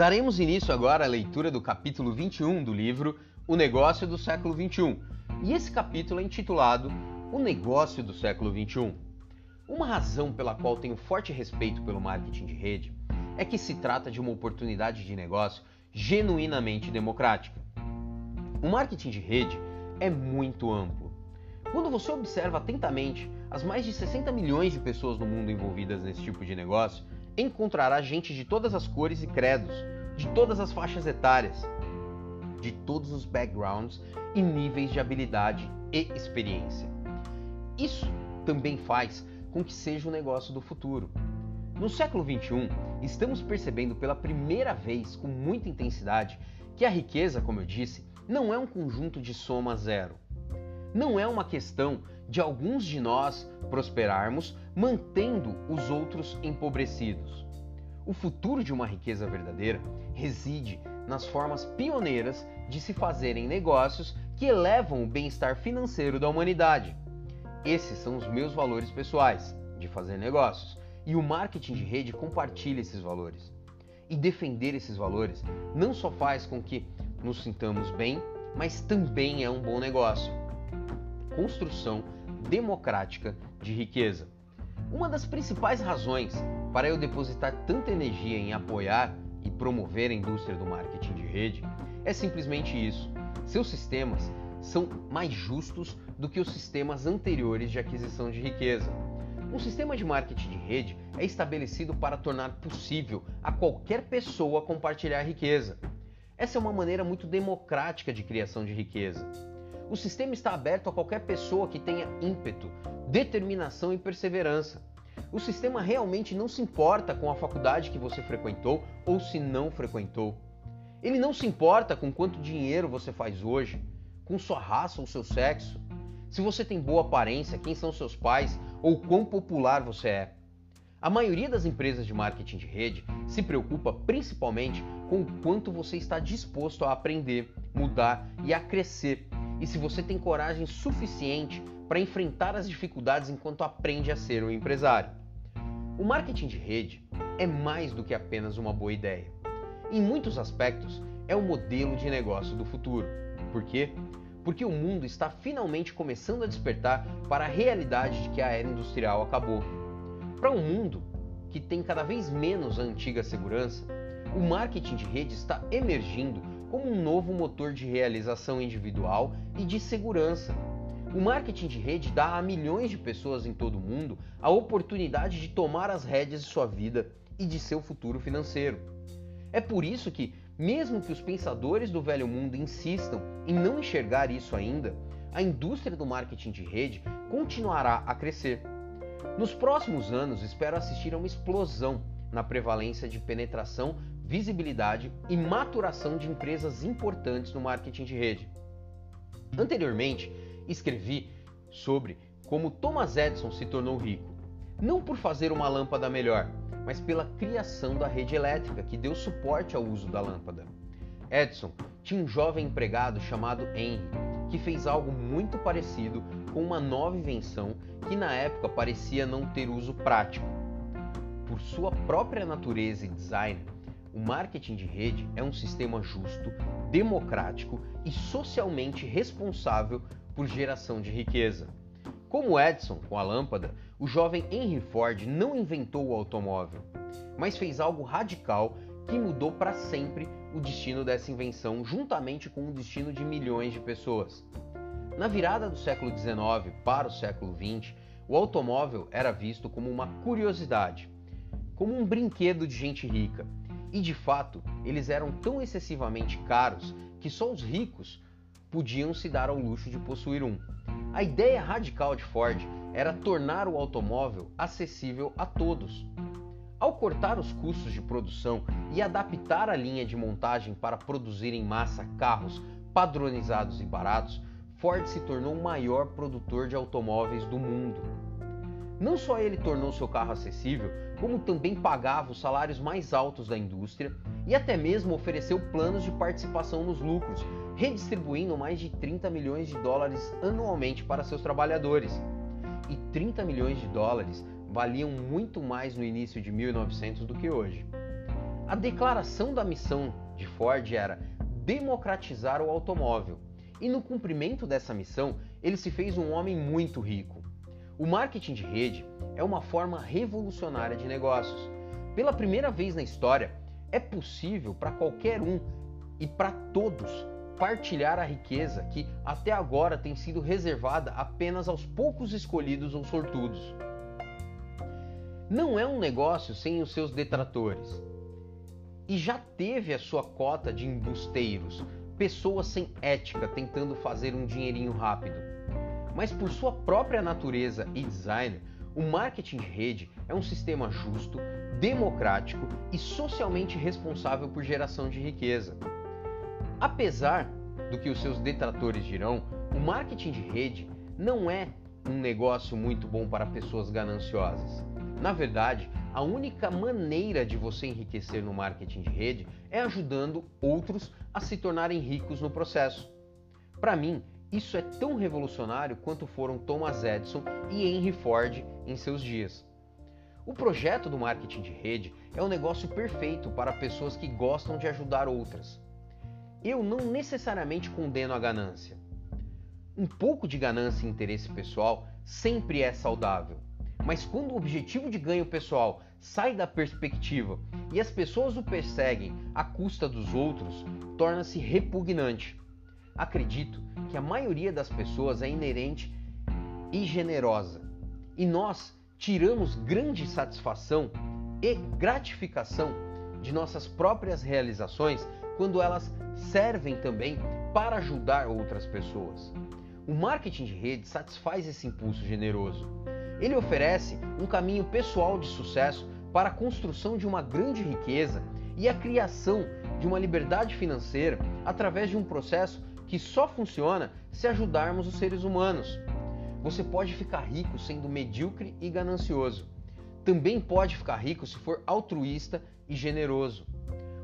Daremos início agora à leitura do capítulo 21 do livro O Negócio do Século XXI. E esse capítulo é intitulado O Negócio do Século XXI. Uma razão pela qual tenho forte respeito pelo marketing de rede é que se trata de uma oportunidade de negócio genuinamente democrática. O marketing de rede é muito amplo. Quando você observa atentamente as mais de 60 milhões de pessoas no mundo envolvidas nesse tipo de negócio, encontrará gente de todas as cores e credos, de todas as faixas etárias, de todos os backgrounds e níveis de habilidade e experiência. Isso também faz com que seja o negócio do futuro. No século 21, estamos percebendo pela primeira vez com muita intensidade que a riqueza, como eu disse, não é um conjunto de soma zero. Não é uma questão de alguns de nós prosperarmos mantendo os outros empobrecidos. O futuro de uma riqueza verdadeira reside nas formas pioneiras de se fazerem negócios que elevam o bem-estar financeiro da humanidade. Esses são os meus valores pessoais de fazer negócios e o marketing de rede compartilha esses valores. E defender esses valores não só faz com que nos sintamos bem, mas também é um bom negócio. Construção democrática de riqueza. Uma das principais razões para eu depositar tanta energia em apoiar e promover a indústria do marketing de rede é simplesmente isso. Seus sistemas são mais justos do que os sistemas anteriores de aquisição de riqueza. Um sistema de marketing de rede é estabelecido para tornar possível a qualquer pessoa compartilhar riqueza. Essa é uma maneira muito democrática de criação de riqueza. O sistema está aberto a qualquer pessoa que tenha ímpeto, determinação e perseverança. O sistema realmente não se importa com a faculdade que você frequentou ou se não frequentou. Ele não se importa com quanto dinheiro você faz hoje, com sua raça ou seu sexo, se você tem boa aparência, quem são seus pais ou quão popular você é. A maioria das empresas de marketing de rede se preocupa principalmente com o quanto você está disposto a aprender, mudar e a crescer e se você tem coragem suficiente para enfrentar as dificuldades enquanto aprende a ser um empresário. O marketing de rede é mais do que apenas uma boa ideia. Em muitos aspectos, é o modelo de negócio do futuro. Por quê? Porque o mundo está finalmente começando a despertar para a realidade de que a era industrial acabou. Para um mundo que tem cada vez menos a antiga segurança, o marketing de rede está emergindo como um novo motor de realização individual e de segurança. O marketing de rede dá a milhões de pessoas em todo o mundo a oportunidade de tomar as rédeas de sua vida e de seu futuro financeiro. É por isso que, mesmo que os pensadores do velho mundo insistam em não enxergar isso ainda, a indústria do marketing de rede continuará a crescer. Nos próximos anos, espero assistir a uma explosão na prevalência de penetração visibilidade e maturação de empresas importantes no marketing de rede. Anteriormente, escrevi sobre como Thomas Edison se tornou rico, não por fazer uma lâmpada melhor, mas pela criação da rede elétrica que deu suporte ao uso da lâmpada. Edison tinha um jovem empregado chamado Henry, que fez algo muito parecido com uma nova invenção que na época parecia não ter uso prático. Por sua própria natureza e design, o marketing de rede é um sistema justo, democrático e socialmente responsável por geração de riqueza. Como Edison com a lâmpada, o jovem Henry Ford não inventou o automóvel, mas fez algo radical que mudou para sempre o destino dessa invenção, juntamente com o destino de milhões de pessoas. Na virada do século XIX para o século XX, o automóvel era visto como uma curiosidade, como um brinquedo de gente rica e de fato, eles eram tão excessivamente caros que só os ricos podiam se dar ao luxo de possuir um. A ideia radical de Ford era tornar o automóvel acessível a todos. Ao cortar os custos de produção e adaptar a linha de montagem para produzir em massa carros padronizados e baratos, Ford se tornou o maior produtor de automóveis do mundo. Não só ele tornou seu carro acessível, como também pagava os salários mais altos da indústria e até mesmo ofereceu planos de participação nos lucros, redistribuindo mais de 30 milhões de dólares anualmente para seus trabalhadores. E 30 milhões de dólares valiam muito mais no início de 1900 do que hoje. A declaração da missão de Ford era democratizar o automóvel. E no cumprimento dessa missão, ele se fez um homem muito rico. O marketing de rede é uma forma revolucionária de negócios. Pela primeira vez na história, é possível para qualquer um e para todos partilhar a riqueza que até agora tem sido reservada apenas aos poucos escolhidos ou sortudos. Não é um negócio sem os seus detratores. E já teve a sua cota de embusteiros, pessoas sem ética tentando fazer um dinheirinho rápido. Mas por sua própria natureza e design, o marketing de rede é um sistema justo, democrático e socialmente responsável por geração de riqueza. Apesar do que os seus detratores dirão, o marketing de rede não é um negócio muito bom para pessoas gananciosas. Na verdade, a única maneira de você enriquecer no marketing de rede é ajudando outros a se tornarem ricos no processo. Para mim, isso é tão revolucionário quanto foram Thomas Edison e Henry Ford em seus dias. O projeto do marketing de rede é um negócio perfeito para pessoas que gostam de ajudar outras eu não necessariamente condeno a ganância. Um pouco de ganância e interesse pessoal sempre é saudável, mas quando o objetivo de ganho pessoal sai da perspectiva e as pessoas o perseguem à custa dos outros, torna-se repugnante. Acredito que a maioria das pessoas é inerente e generosa, e nós tiramos grande satisfação e gratificação de nossas próprias realizações quando elas servem também para ajudar outras pessoas. O marketing de rede satisfaz esse impulso generoso. Ele oferece um caminho pessoal de sucesso para a construção de uma grande riqueza e a criação de uma liberdade financeira através de um processo que só funciona se ajudarmos os seres humanos. Você pode ficar rico sendo medíocre e ganancioso. Também pode ficar rico se for altruísta e generoso.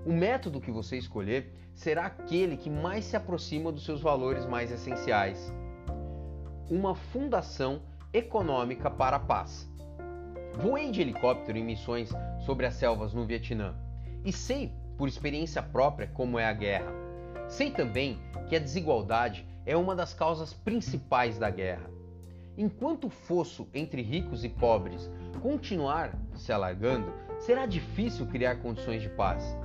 O método que você escolher será aquele que mais se aproxima dos seus valores mais essenciais. Uma fundação econômica para a paz. Voei de helicóptero em missões sobre as selvas no Vietnã e sei, por experiência própria, como é a guerra. Sei também que a desigualdade é uma das causas principais da guerra. Enquanto o fosso entre ricos e pobres continuar se alargando, será difícil criar condições de paz.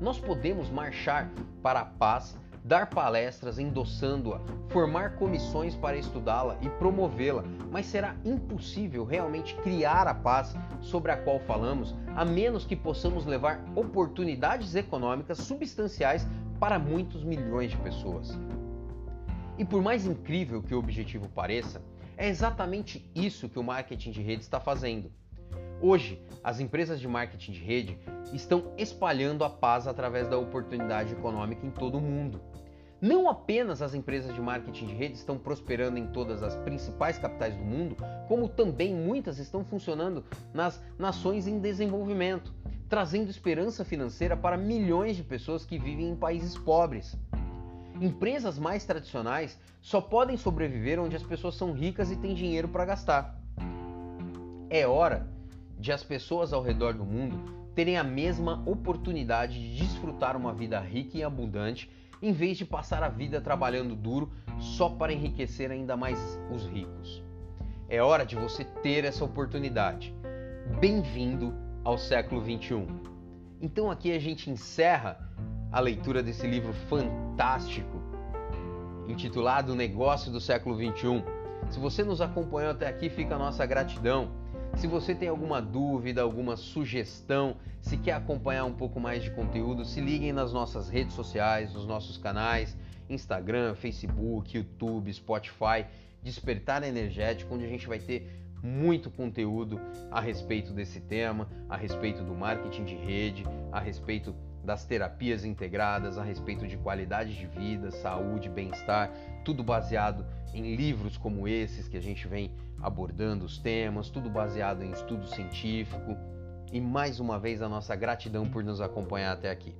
Nós podemos marchar para a paz, dar palestras endossando-a, formar comissões para estudá-la e promovê-la, mas será impossível realmente criar a paz sobre a qual falamos, a menos que possamos levar oportunidades econômicas substanciais para muitos milhões de pessoas. E por mais incrível que o objetivo pareça, é exatamente isso que o marketing de rede está fazendo. Hoje, as empresas de marketing de rede estão espalhando a paz através da oportunidade econômica em todo o mundo. Não apenas as empresas de marketing de rede estão prosperando em todas as principais capitais do mundo, como também muitas estão funcionando nas nações em desenvolvimento, trazendo esperança financeira para milhões de pessoas que vivem em países pobres. Empresas mais tradicionais só podem sobreviver onde as pessoas são ricas e têm dinheiro para gastar. É hora de as pessoas ao redor do mundo terem a mesma oportunidade de desfrutar uma vida rica e abundante, em vez de passar a vida trabalhando duro só para enriquecer ainda mais os ricos. É hora de você ter essa oportunidade. Bem-vindo ao século 21. Então aqui a gente encerra a leitura desse livro fantástico intitulado O Negócio do Século 21. Se você nos acompanhou até aqui, fica a nossa gratidão. Se você tem alguma dúvida, alguma sugestão, se quer acompanhar um pouco mais de conteúdo, se liguem nas nossas redes sociais, nos nossos canais, Instagram, Facebook, YouTube, Spotify, Despertar Energético, onde a gente vai ter muito conteúdo a respeito desse tema, a respeito do marketing de rede, a respeito das terapias integradas, a respeito de qualidade de vida, saúde, bem-estar, tudo baseado em livros como esses que a gente vem abordando os temas, tudo baseado em estudo científico. E mais uma vez a nossa gratidão por nos acompanhar até aqui.